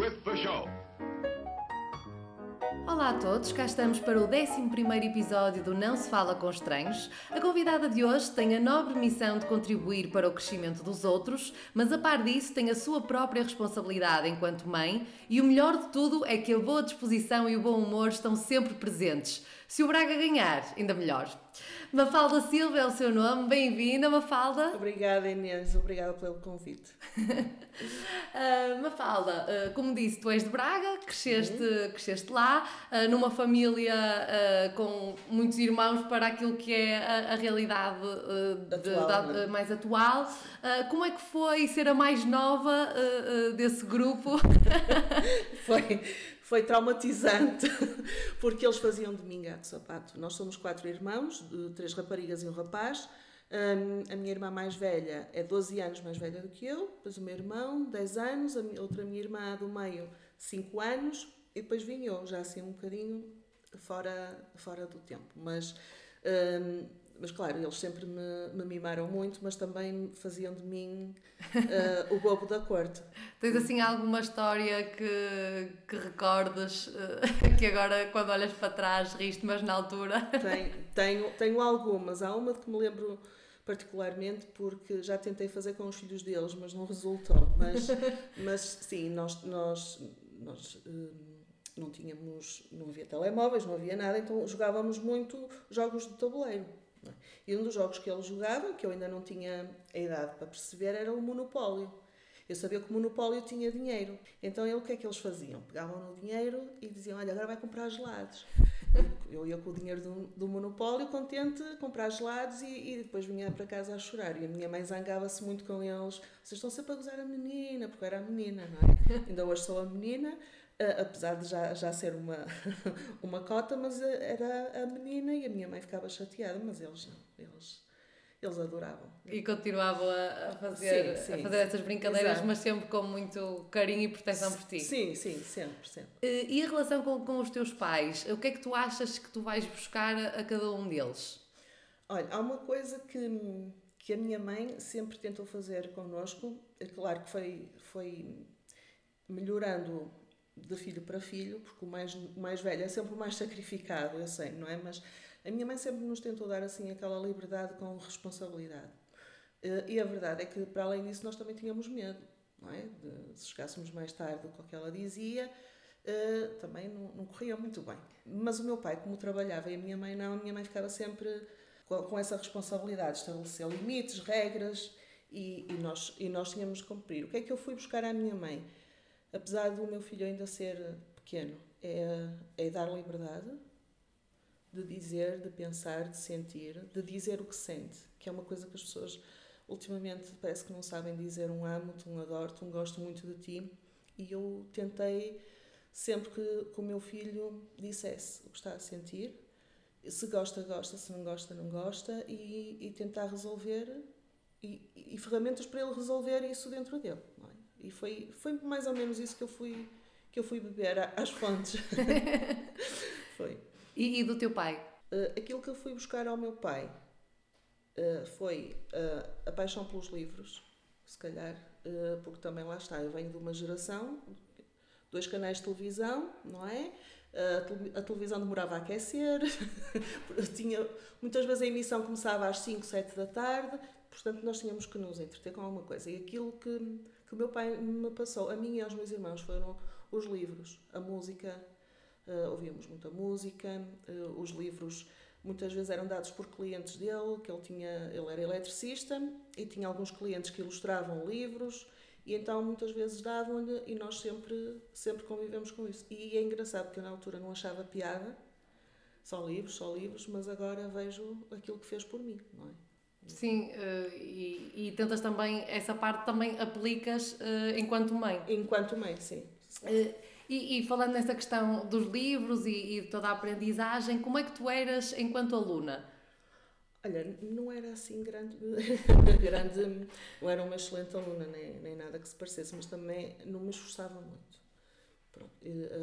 with the show. Olá a todos, cá estamos para o 11 episódio do Não Se Fala com Estranhos. A convidada de hoje tem a nobre missão de contribuir para o crescimento dos outros, mas a par disso tem a sua própria responsabilidade enquanto mãe e o melhor de tudo é que a boa disposição e o bom humor estão sempre presentes. Se o Braga ganhar, ainda melhor. Mafalda Silva é o seu nome, bem-vinda Mafalda. Obrigada Inês, obrigada pelo convite. uh, Mafalda, uh, como disse, tu és de Braga, cresceste, uhum. cresceste lá, uh, numa família com muitos irmãos para aquilo que é a, a realidade atual, de, de, mais atual. como é que foi ser a mais nova desse grupo? foi foi traumatizante, porque eles faziam de mim gato sapato. Nós somos quatro irmãos, três raparigas e um rapaz. Um, a minha irmã mais velha é 12 anos mais velha do que eu, depois o meu irmão, 10 anos, a minha, outra minha irmã do meio, 5 anos, e depois vim eu, já assim um bocadinho fora, fora do tempo. Mas um, mas claro, eles sempre me, me, mimaram muito, mas também faziam de mim uh, o bobo da corte. Tens assim alguma história que, que recordas uh, que agora, quando olhas para trás, riste, mas na altura? Tenho, tenho, tenho algumas. Há uma de que me lembro particularmente porque já tentei fazer com os filhos deles, mas não resultou. Mas, mas sim, nós, nós, nós uh, não tínhamos, não havia telemóveis, não havia nada, então jogávamos muito jogos de tabuleiro. E um dos jogos que ele jogava, que eu ainda não tinha a idade para perceber, era o Monopólio. Eu sabia que o Monopólio tinha dinheiro. Então ele, o que é que eles faziam? Pegavam no dinheiro e diziam: Olha, agora vai comprar gelados. Eu ia com o dinheiro do, do Monopólio, contente, comprar gelados e, e, depois vinha para casa a chorar. E a minha mãe zangava-se muito com eles: Vocês estão sempre a gozar a menina, porque eu era a menina, não é? Ainda hoje sou a menina, apesar de já, já ser uma, uma cota, mas era a menina e a minha mãe ficava chateada, mas eles não, eles, eles adoravam. E continuavam a fazer, sim, sim, a fazer essas brincadeiras, exato. mas sempre com muito carinho e proteção por ti. Sim, sim, sempre, sempre. E a relação com, com os teus pais? O que é que tu achas que tu vais buscar a, a cada um deles? Olha, há uma coisa que, que a minha mãe sempre tentou fazer connosco, é claro que foi, foi melhorando de filho para filho, porque o mais, o mais velho é sempre o mais sacrificado, eu sei, não é? Mas a minha mãe sempre nos tentou dar assim aquela liberdade com responsabilidade. Eh, e a verdade é que, para além disso, nós também tínhamos medo, não é? De, se chegássemos mais tarde do o que ela dizia, Uh, também não, não, corria muito bem. Mas o meu pai, como trabalhava e a minha mãe não, a minha mãe ficava sempre com essa responsabilidade, estabelecer limites, regras e, e, nós, e nós tínhamos de cumprir. O que é que eu fui buscar à minha mãe? Apesar do meu filho ainda ser pequeno, é, é dar liberdade de dizer, de pensar, de sentir, de dizer o que sente, que é uma coisa que as pessoas ultimamente parece que não sabem dizer um amo-te, um adoro-te, um gosto muito de ti. E eu tentei sempre que, que o meu filho dissesse o que está a sentir, se gosta, gosta, se não gosta, não gosta, e, e tentar resolver e, e, ferramentas para ele resolver isso dentro dele. E foi, foi mais ou menos isso que eu fui, que eu fui beber às fontes. foi. E, e, do teu pai? Uh, aquilo que eu fui buscar ao meu pai uh, foi uh, a paixão pelos livros, se calhar, porque também lá está, eu venho de uma geração, dois canais de televisão, não é? a televisão demorava a aquecer, tinha, muitas vezes a emissão começava às 5, 7 da tarde, portanto nós tínhamos que nos entreter com alguma coisa. E aquilo que, que o meu pai me passou, a mim e aos meus irmãos, foram os livros, a música, uh, ouvíamos muita música, uh, os livros muitas vezes eram dados por clientes dele, que ele tinha, ele era eletricista e tinha alguns clientes que ilustravam livros e então muitas vezes davam-lhe e nós sempre, sempre convivemos com isso. E é engraçado porque eu na altura não achava piada, só livros, só livros, mas agora vejo aquilo que fez por mim, não é? Sim, uh, e, e, tentas também, essa parte também aplicas uh, enquanto mãe. Enquanto mãe, sim. Uh, e, e, falando nessa questão dos livros e, e de toda a aprendizagem, como é que tu eras enquanto aluna? Olha, não era assim grande, grande não era uma excelente aluna, nem, nem nada que se parecesse, mas também não me esforçava muito. Pronto,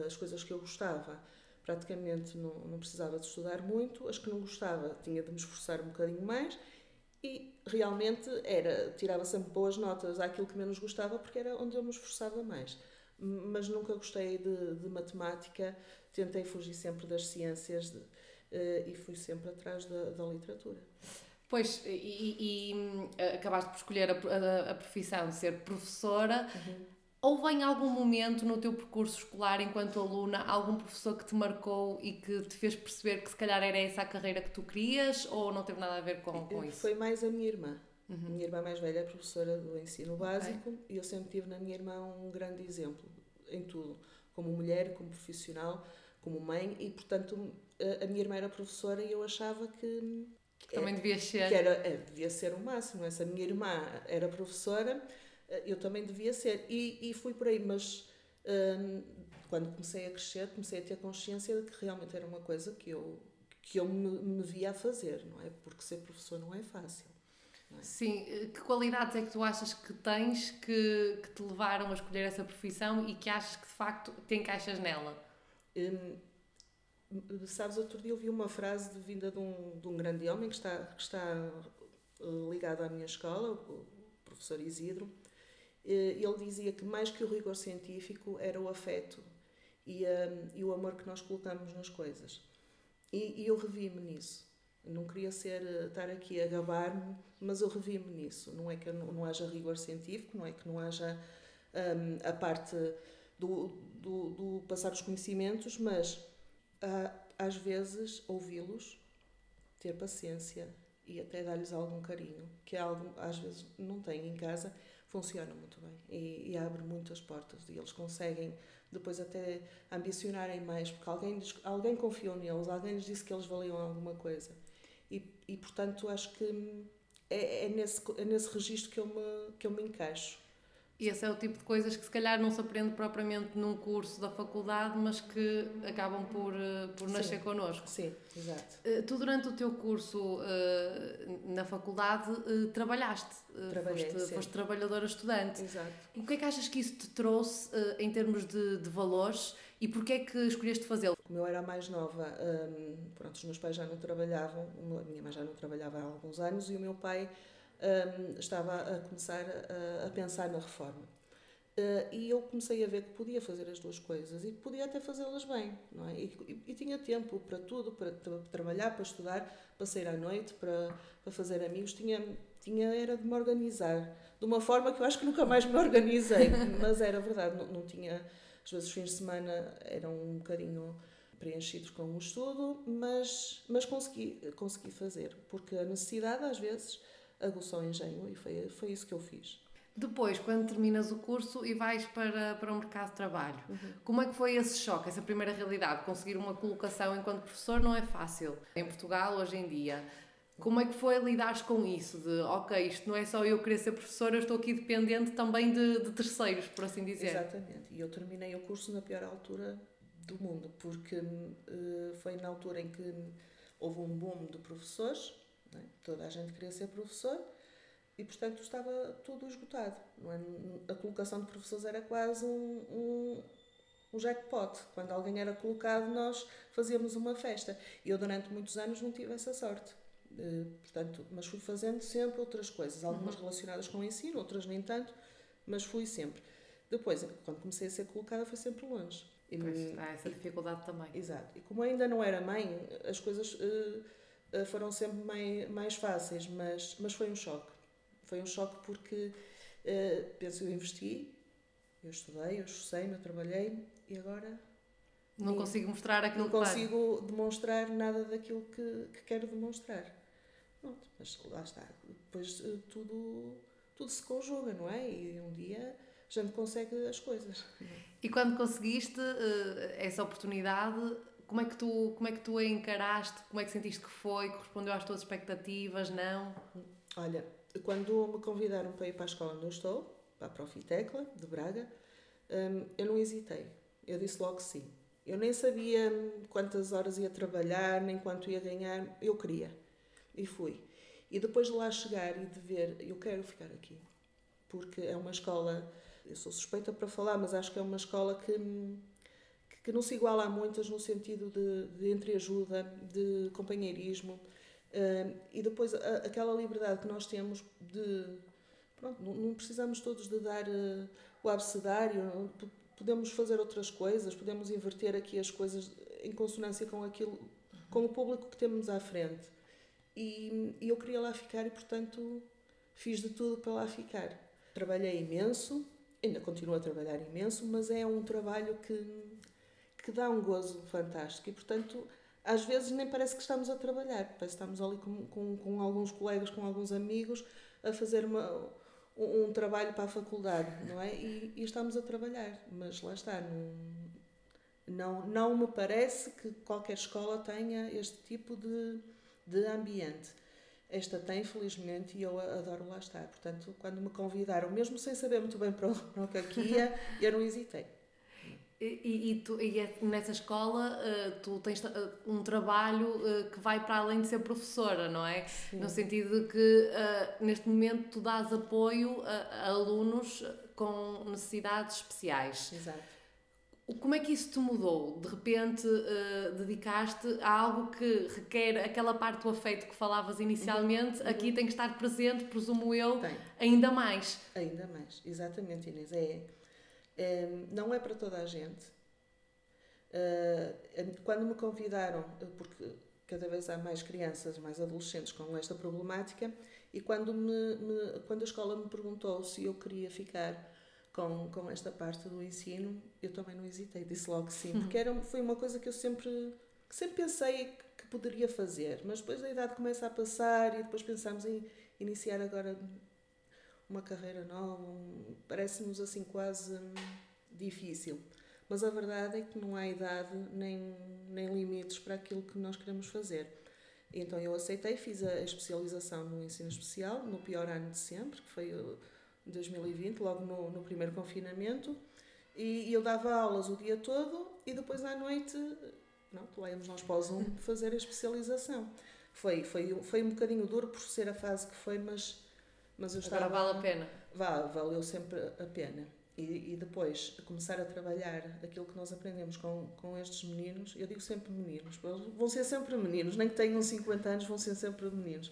as coisas que eu gostava, praticamente não, não precisava de estudar muito, as que não gostava, tinha de me esforçar um bocadinho mais e realmente era, tirava sempre boas notas àquilo que menos gostava porque era onde eu me esforçava mais. mas nunca gostei de, de matemática, tentei fugir sempre das ciências de, uh, e fui sempre atrás da, da literatura. Pois, e, e, e, acabaste por escolher a, a, a profissão de ser professora. Uhum. Houve em algum momento no teu percurso escolar, enquanto aluna, algum professor que te marcou e que te fez perceber que se calhar era essa a carreira que tu querias ou não teve nada a ver com, com isso? Foi mais a minha irmã. Uhum. Minha irmã mais velha é professora do ensino básico okay. e eu sempre tive na minha irmã um grande exemplo em tudo, como mulher, como profissional, como mãe e, portanto, a, minha irmã era professora e eu achava que. que também devia ser. Que era, é, devia ser o máximo. Essa minha irmã era professora eu também devia ser. E, e fui por aí, mas hum, quando comecei a crescer, comecei a ter consciência de que realmente era uma coisa que eu, que eu me, me via a fazer, não é? Porque ser professor não é fácil. Não é? Sim, eh, que qualidades é que tu achas que tens que, que te levaram a escolher essa profissão e que achas que de facto te encaixas nela? Hum, sabes, outro dia ouvi uma frase de vinda de um, de um grande homem que está, que está eh, ligado à minha escola, o professor Isidro, eh, ele dizia que mais que o rigor científico era o afeto e, um, e o amor que nós colocamos nas coisas. E, e eu revi-me nisso. Não queria ser, eh, estar aqui a gabar-me, mas eu revi-me nisso. Não é que não, não haja rigor científico, não é que não haja um, a parte do, do, do, passar os conhecimentos, mas às vezes ouvi-los, ter paciência e até dar-lhes algum carinho, que é algo às vezes não tenho em casa funciona muito bem e, e, abre muitas portas e eles conseguem depois até ambicionarem mais porque alguém, alguém confiou neles, alguém lhes disse que eles valiam alguma coisa. E, e portanto acho que é, é, nesse, é nesse registro que eu me, que eu me encaixo esse é o tipo de coisas que se calhar não se aprende propriamente num curso da faculdade, mas que acabam por, eh, por nascer Sim. connosco. Sim, exato. Eh, tu, durante o teu curso eh, na faculdade, trabalhaste. Trabalhei, foste, foste trabalhadora estudante. Exato. O que é que achas que isso te trouxe em termos de, de valores e porquê é que escolheste fazê-lo? Como eu era mais nova, um, pronto, os meus pais já não trabalhavam, a minha mãe já não trabalhava há alguns anos e o meu pai um, estava a começar a, a pensar na reforma. Uh, e eu comecei a ver que podia fazer as duas coisas e podia até fazê-las bem, não é? E, e, e, tinha tempo para tudo, para, para, trabalhar, para estudar, para sair à noite, para, para fazer amigos, tinha, tinha era de me organizar de uma forma que eu acho que nunca mais me organizei, mas era verdade, não, não tinha, às vezes os fins de semana eram um bocadinho preenchidos com o estudo, mas, mas consegui, consegui fazer, porque a necessidade às vezes aguçou o engenho e foi, foi isso que eu fiz. Depois, quando terminas o curso e vais para, para o mercado de trabalho, uhum. como é que foi esse choque, essa primeira realidade? Conseguir uma colocação enquanto professor não é fácil. Em Portugal, hoje em dia, como é que foi lidar com isso? De, ok, isto não é só eu querer ser professora, eu estou aqui dependente também de, de terceiros, por assim dizer. Exatamente. E eu terminei o curso na pior altura do mundo, porque uh, foi na altura em que houve um boom de professores, é? Toda a gente queria ser professor e, portanto, estava tudo esgotado. É? A colocação de professores era quase um, um, um jackpot. Quando alguém era colocado, nós fazíamos uma festa. E eu, durante muitos anos, não tive essa sorte. Uh, portanto, mas fui fazendo sempre outras coisas, algumas uhum. relacionadas com o ensino, outras nem tanto, mas fui sempre. Depois, quando comecei a ser colocada, foi sempre longe. E, pois, há essa dificuldade também. Exato. E como ainda não era mãe, as coisas uh, eh, foram sempre mais, mais fáceis, mas, mas foi um choque. Foi um choque porque, uh, penso, eu investi, eu estudei, eu esforcei eu trabalhei e agora... Não consigo mostrar aquilo Não consigo demonstrar nada daquilo que, que quero demonstrar. Pronto, mas lá está. Depois uh, tudo, tudo se conjuga, não é? E um dia a gente consegue as coisas. E quando conseguiste uh, essa oportunidade, como é que tu como é que tu a encaraste? Como é que sentiste que foi? Correspondeu às tuas expectativas? Não? Olha, quando me convidaram para ir para a escola onde eu estou, para a Profitecla de Braga, hum, eu não hesitei. Eu disse logo sim. Eu nem sabia quantas horas ia trabalhar, nem quanto ia ganhar. Eu queria. E fui. E depois de lá chegar e de ver, eu quero ficar aqui. Porque é uma escola, eu sou suspeita para falar, mas acho que é uma escola que hum, que não se iguala a muitas no sentido de, de entreajuda, de companheirismo uh, e depois aquela liberdade que nós temos de. Pronto, não, precisamos todos de dar uh, o abecedário, podemos fazer outras coisas, podemos inverter aqui as coisas em consonância com aquilo, com o público que temos à frente. E, e eu queria lá ficar e, portanto, fiz de tudo para lá ficar. Trabalhei imenso, ainda continuo a trabalhar imenso, mas é um trabalho que, que dá um gozo fantástico e, portanto, às vezes nem parece que estamos a trabalhar, parece que estamos ali com, com, com alguns colegas, com alguns amigos, a fazer uma, um, um, trabalho para a faculdade, não é? E, e, estamos a trabalhar, mas lá está, não, não, não me parece que qualquer escola tenha este tipo de, de ambiente. Esta tem, felizmente, e eu adoro lá estar. Portanto, quando me convidaram, mesmo sem saber muito bem para o, para o que aqui ia, eu não hesitei. E, e, tu, e é, nessa escola uh, tu tens uh, um trabalho uh, que vai para além de ser professora, não é? Sim. No sentido de que neste momento tu dás apoio a, a, alunos com necessidades especiais. Exato. Como é que isso te mudou? De repente dedicaste a algo que requer aquela parte do afeto que falavas inicialmente, uhum. aqui tem que estar presente, presumo eu, tem. ainda mais. Ainda mais, exatamente Inês. É Ehm, não é para toda a gente. Eh, quando me convidaram, porque cada vez há mais crianças, mais adolescentes com esta problemática, e quando, me, me, quando a escola me perguntou se eu queria ficar com, com esta parte do ensino, eu também não hesitei, disse logo que sim, uhum. porque era, foi uma coisa que eu sempre, que sempre pensei que poderia fazer, mas depois a idade começa a passar e depois pensamos em iniciar agora uma carreira nova, um, parece-nos assim quase hum, difícil. Mas a verdade é que não há idade nem, nem limites para aquilo que nós queremos fazer. Então eu aceitei, fiz a especialização no ensino especial, no pior ano de sempre, que foi 2020, logo no, no primeiro confinamento, e, e, eu dava aulas o dia todo e depois à noite, não, lá íamos nós para o Zoom fazer a especialização. Foi, foi, foi um bocadinho duro por ser a fase que foi, mas mas eu estava, Agora vale a pena. Vale, valeu sempre a pena. E, e depois começar a trabalhar aquilo que nós aprendemos com, com estes meninos, eu digo sempre meninos, vão ser sempre meninos, nem que tenham 50 anos, vão ser sempre meninos.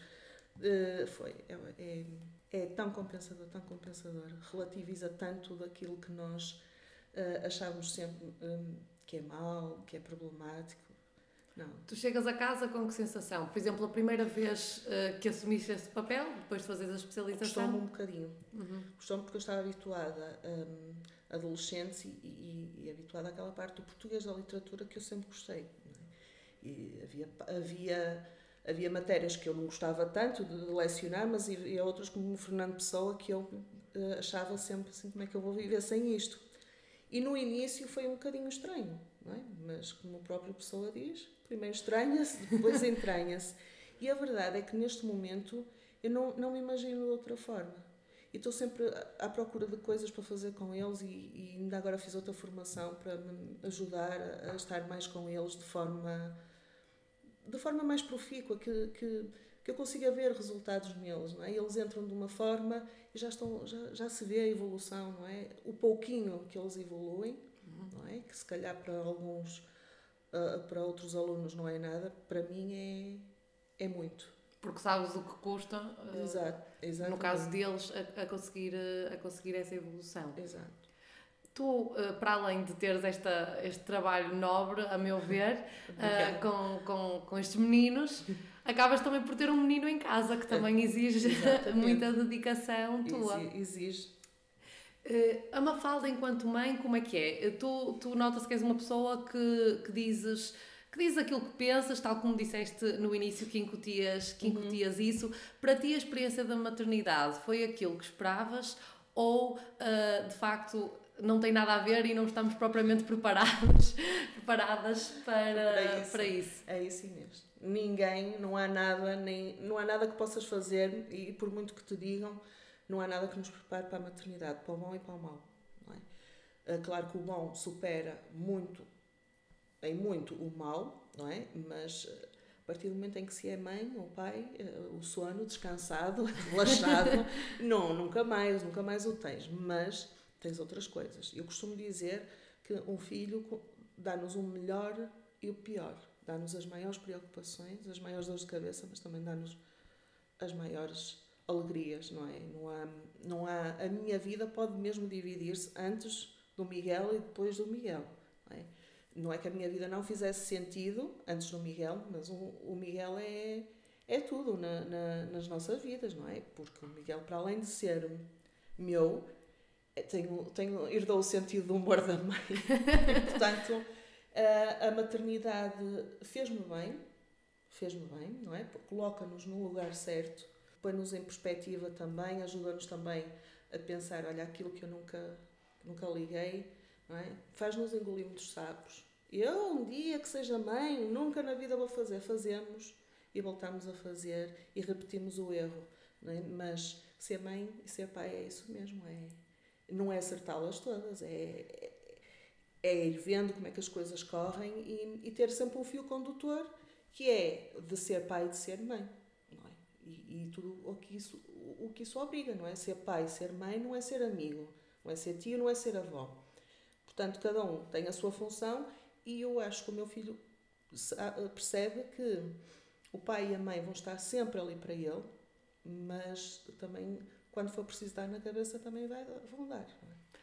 Uh, foi, é, é, é, tão compensador, tão compensador, relativiza tanto daquilo que nós uh, achávamos sempre um, que é mau, que é problemático, não. Tu chegas a casa com que sensação? Por exemplo, a primeira vez uh, que assumiste esse papel, depois de fazeres a especialização? Gostou-me um bocadinho. Uhum. Gostou-me porque eu estava habituada um, a adolescentes e, e, e, habituada àquela parte do português da literatura que eu sempre gostei. É? E havia, havia, havia matérias que eu não gostava tanto de lecionar, mas havia outras como o Fernando Pessoa que eu uh, achava sempre assim, como é que eu vou viver sem isto? E no início foi um bocadinho estranho, é? mas como o próprio Pessoa diz, Primeiro estranha-se, depois entranha-se. E a verdade é que neste momento eu não, não me imagino de outra forma. E estou sempre à procura de coisas para fazer com eles e, e ainda agora fiz outra formação para me ajudar a, a, estar mais com eles de forma de forma mais profícua, que, que, que eu consiga ver resultados neles, não é? Eles entram de uma forma e já, estão, já, já se vê a evolução, não é? O pouquinho que eles evoluem, não é? Que se calhar para alguns uh, para outros alunos não é nada, para mim é, é muito. Porque sabes o que custa, uh, Exato, no caso deles, a, a, conseguir, a conseguir essa evolução. Exato. Tu, para além de teres esta, este trabalho nobre, a meu ver, com, com, com estes meninos, acabas também por ter um menino em casa que também exige muita dedicação tua. Exige, Uh, a Mafalda, enquanto mãe, como é que é? Eh, tu, tu notas que és uma pessoa que, que dizes que dizes aquilo que pensas, tal como disseste no início que incutias, que uhum. incutias uhum. isso. Para ti, a experiência da maternidade foi aquilo que esperavas ou, uh, de facto, não tem nada a ver e não estamos propriamente preparados, preparadas para, para isso. para, isso. É isso mesmo. Ninguém, não há nada, nem, não há nada que possas fazer e por muito que te digam, não há nada que nos prepare para a maternidade, para o bom e para o mau. É? Claro que o bom supera muito, em muito, o mau, não é? Mas eh, a partir do momento em que se é mãe ou pai, eh, o sono descansado, relaxado, não, nunca mais, nunca mais o tens. Mas tens outras coisas. Eu costumo dizer que um filho dá-nos o melhor e o pior. Dá-nos as maiores preocupações, as maiores dores de cabeça, mas também dá-nos as maiores alegrias, não é? Não há, não há, a minha vida pode mesmo dividir-se antes do Miguel e depois do Miguel. Não é? não é que a minha vida não fizesse sentido antes do Miguel, mas o, o Miguel é, é tudo na, na, nas nossas vidas, não é? Porque o Miguel, para além de ser meu, é, tenho, tenho, herdou o sentido do humor da mãe. e, portanto, a, a maternidade fez-me bem, fez-me bem, não é? Coloca-nos no lugar certo, põe-nos em perspectiva também, ajuda-nos também a pensar, olha, aquilo que eu nunca, nunca liguei, é? Faz-nos engolir muitos sapos. Eu, um dia que seja mãe, nunca na vida vou fazer. Fazemos e voltamos a fazer e repetimos o erro. É? Mas ser mãe e ser pai é isso mesmo. É, não é acertá-las todas, é, é, é, ir vendo como é que as coisas correm e, e, ter sempre um fio condutor que é de ser pai e de ser mãe. Não e, tudo o que, isso, o, que isso obriga, não é? Ser pai, ser mãe não é ser amigo, não é ser tio, não é ser avó. Portanto, cada um tem a sua função e eu acho que o meu filho percebe que o pai e a mãe vão estar sempre ali para ele, mas também, quando for preciso dar na cabeça, também vai, vão dar. É?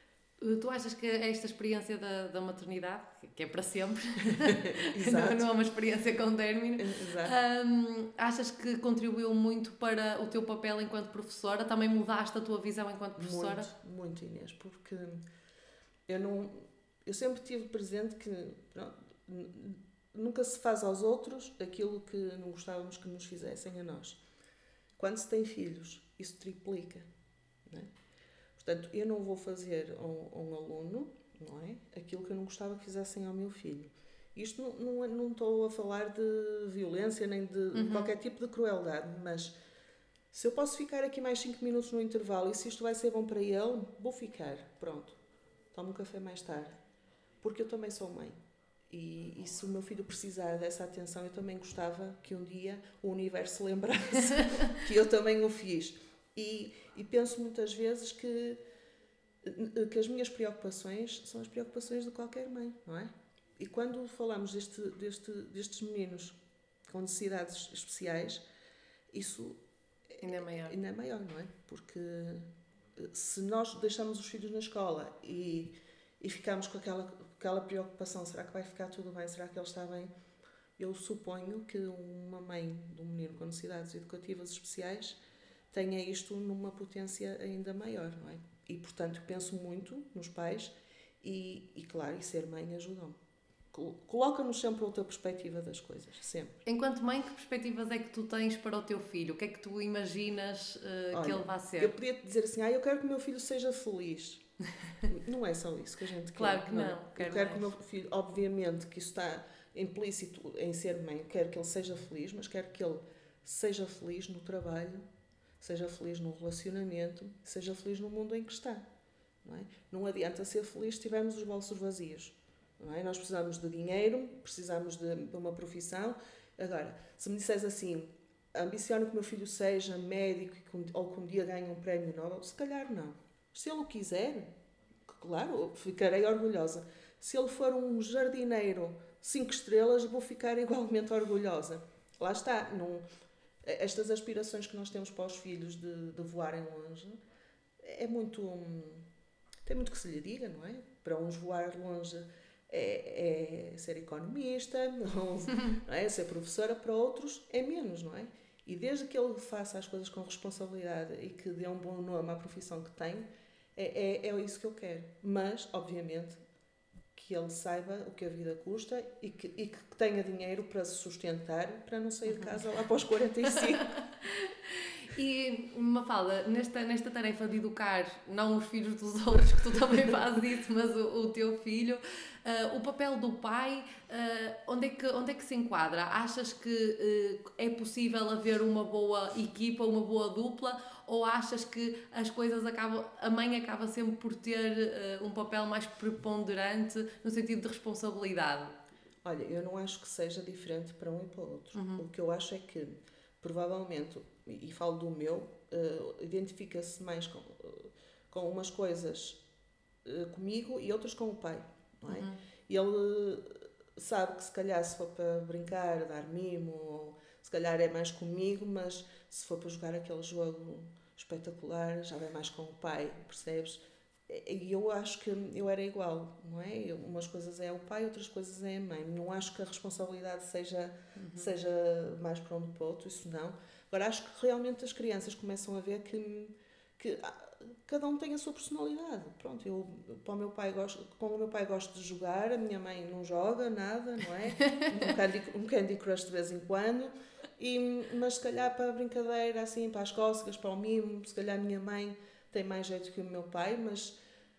Tu achas que esta experiência da, da maternidade, que é para sempre, não, não, é uma experiência com término, um, achas que contribuiu muito para o teu papel enquanto professora? Também mudaste a tua visão enquanto professora? Muito, muito Inês, porque eu não eu sempre tive presente que pronto, nunca se faz aos outros aquilo que não gostávamos que nos fizessem a nós. Quando se tem filhos, isso triplica. Não é? Portanto, eu não vou fazer a um, a um, aluno não é? aquilo que eu não gostava que fizessem ao meu filho. Isto não, não, não estou a falar de violência nem de uhum. qualquer tipo de crueldade, mas se eu posso ficar aqui mais 5 minutos no intervalo e se isto vai ser bom para ele, vou ficar. Pronto. Tomo um café mais tarde porque eu também sou mãe. E, e, se o meu filho precisar dessa atenção, eu também gostava que um dia o universo lembrasse que eu também o fiz. E, e, penso muitas vezes que, que as minhas preocupações são as preocupações de qualquer mãe, não é? E quando falamos deste, deste, destes meninos com necessidades especiais, isso ainda é maior. Ainda é maior, não é? Porque se nós deixamos os filhos na escola e, e ficamos com aquela aquela preocupação, será que vai ficar tudo bem? Será que ele está bem? Eu suponho que uma mãe de um menino com necessidades educativas especiais tenha isto numa potência ainda maior, não é? E, portanto, penso muito nos pais e, e claro, e ser mãe ajuda-me. Coloca-nos sempre outra perspectiva das coisas, sempre. Enquanto mãe, que perspectivas é que tu tens para o teu filho? O que é que tu imaginas uh, Olha, que ele vai ser? Eu podia te dizer assim, ah, eu quero que o meu filho seja feliz. Não é só isso que a gente quer. Claro que não. não. Quero eu quero que o meu filho, obviamente, que isso está implícito em ser mãe, quero que ele seja feliz, mas quero que ele seja feliz no trabalho, seja feliz no relacionamento, seja feliz no mundo em que está. Não, é? não adianta ser feliz se tivermos os bolsos vazios. Não é? Nós precisamos de dinheiro, precisamos de, uma profissão. Agora, se me disseres assim, ambiciono que meu filho seja médico ou que um dia ganhe um prémio Nobel, se calhar não. Se ele o quiser, claro, ficarei orgulhosa. Se ele for um jardineiro cinco estrelas, vou ficar igualmente orgulhosa. Lá está. Não, estas aspirações que nós temos para os filhos de, de voarem longe é muito. tem muito que se lhe diga, não é? Para uns voar longe é, é ser economista, não, não é? ser professora, para outros é menos, não é? E desde que ele faça as coisas com responsabilidade e que dê um bom nome à profissão que tem, é, é, é isso que eu quero. Mas, obviamente, que ele saiba o que a vida custa e que, e que tenha dinheiro para se sustentar, para não sair de uhum. casa lá após 45. E, Mafalda, nesta, nesta tarefa de educar, não os filhos dos outros, que tu também fazes isso, mas o, o teu filho, uh, o papel do pai, uh, onde, é que, onde é que se enquadra? Achas que uh, é possível haver uma boa equipa, uma boa dupla, ou achas que as coisas acabam, a mãe acaba sempre por ter um papel mais preponderante no sentido de responsabilidade? Olha, eu não acho que seja diferente para um e para o outro. Uhum. O que eu acho é que, provavelmente, e falo do meu, uh, identifica-se mais com, uh, com umas coisas uh, comigo e outras com o pai, não é? Uhum. Ele sabe que se calhar se for para brincar, dar mimo, ou se calhar é mais comigo, mas se for para jogar aquele jogo espetacular, já vai mais com o pai, percebes? e eu acho que eu era igual, não é? Umas coisas é o pai, outras coisas é a mãe. Não acho que a responsabilidade seja, uhum. seja mais para um para o outro, isso não. Agora, acho que realmente as crianças começam a ver que, que cada um tem a sua personalidade. Pronto, eu para o meu pai gosto, como o meu pai gosta de jogar, a minha mãe não joga nada, não é? Um candy, um candy crush de vez em quando. E, mas se calhar para a brincadeira, assim, para as cócegas, para o mimo, se calhar a minha mãe tem mais jeito que o meu pai, mas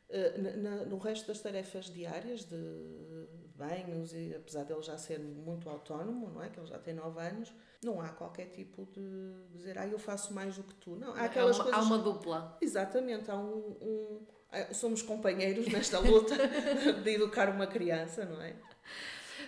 eh, na, no resto das tarefas diárias de banhos, e apesar dele já ser muito autónomo, não é? Que ele já tem 9 anos, não há qualquer tipo de dizer, ah, eu faço mais do que tu. Não, há aquelas há uma, coisas. Há uma dupla. Exatamente, há um, um somos companheiros nesta luta de educar uma criança, não é?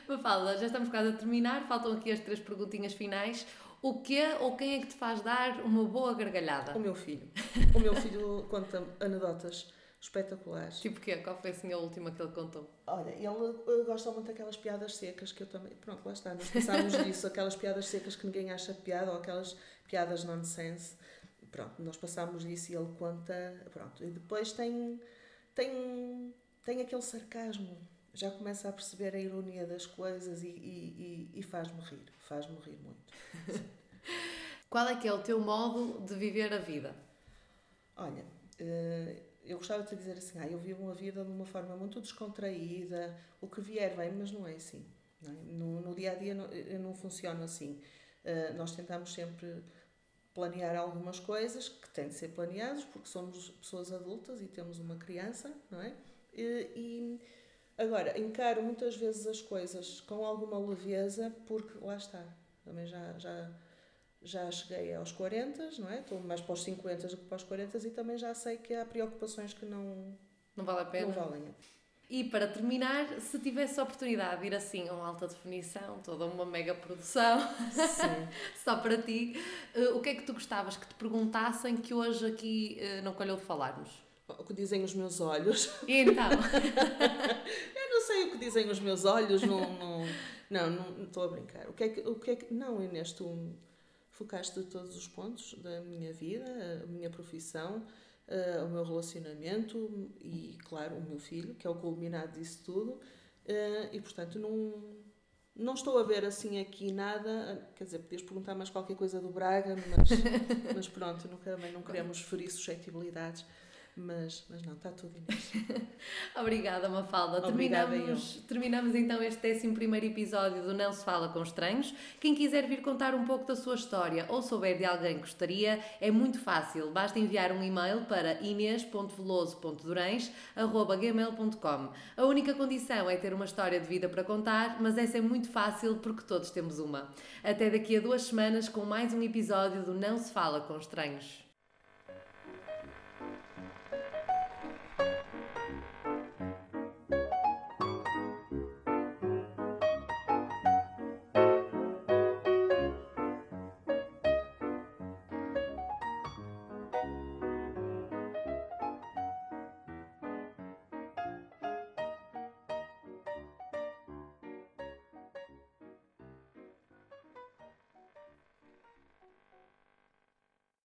Mafalda, já estamos quase a terminar, faltam aqui as três perguntinhas finais. O que ou quem é que te faz dar uma boa gargalhada? O meu filho. O meu filho conta anedotas espetaculares. Tipo o quê? Qual foi assim a última que ele contou? Olha, ele gosta muito daquelas piadas secas que eu também. Pronto, lá está, nós pensámos nisso, aquelas piadas secas que ninguém acha piada ou aquelas piadas nonsense. Pronto, nós passámos disso e ele conta. Pronto, e depois tem, tem, tem aquele sarcasmo. Já começa a perceber a ironia das coisas e, e, e, e faz-me rir. Faz-me rir muito. Qual é que é o teu modo de viver a vida? Olha. Uh, eu gostava de dizer assim, ah, eu vivo uma vida de uma forma muito descontraída, o que vier bem, mas não é assim. Não é? No, no, dia a dia não, não funciona assim. Uh, nós tentamos sempre planear algumas coisas que têm de ser planeadas porque somos pessoas adultas e temos uma criança, não é? E agora encaro muitas vezes as coisas com alguma leveza porque lá está, também já já já cheguei aos 40, não é? Estou mais para os 50 do que para os 40 e também já sei que há preocupações que não, não vale a pena. Não valem. E para terminar, se tivesse a oportunidade de ir assim a uma alta definição, toda uma mega produção, só para ti, eh, o que é que tu gostavas que te perguntassem que hoje aqui eh, não calhou de falarmos? O que dizem os meus olhos. E então? Eu não sei o que dizem os meus olhos, não, não, não, não estou a brincar. O que é que, o que, é que não, Inês, tu focaste todos os pontos da minha vida, a minha profissão, uh, o meu relacionamento e, claro, o meu filho, que é o culminado disso tudo. Uh, e, portanto, não, não estou a ver assim aqui nada. Quer dizer, podias perguntar mais qualquer coisa do Braga, mas, mas pronto, nunca, também não queremos ferir suscetibilidades. Mas, mas não, está tudo Inês. Obrigada, Mafalda. Obrigada terminamos, terminamos então este 11 episódio do Não Se Fala com Estranhos. Quem quiser vir contar um pouco da sua história ou souber de alguém que gostaria, é muito fácil. Basta enviar um e-mail para inês.veloso.durães.gmail.com A única condição é ter uma história de vida para contar, mas essa é muito fácil porque todos temos uma. Até daqui a duas semanas com mais um episódio do Não Se Fala com Estranhos.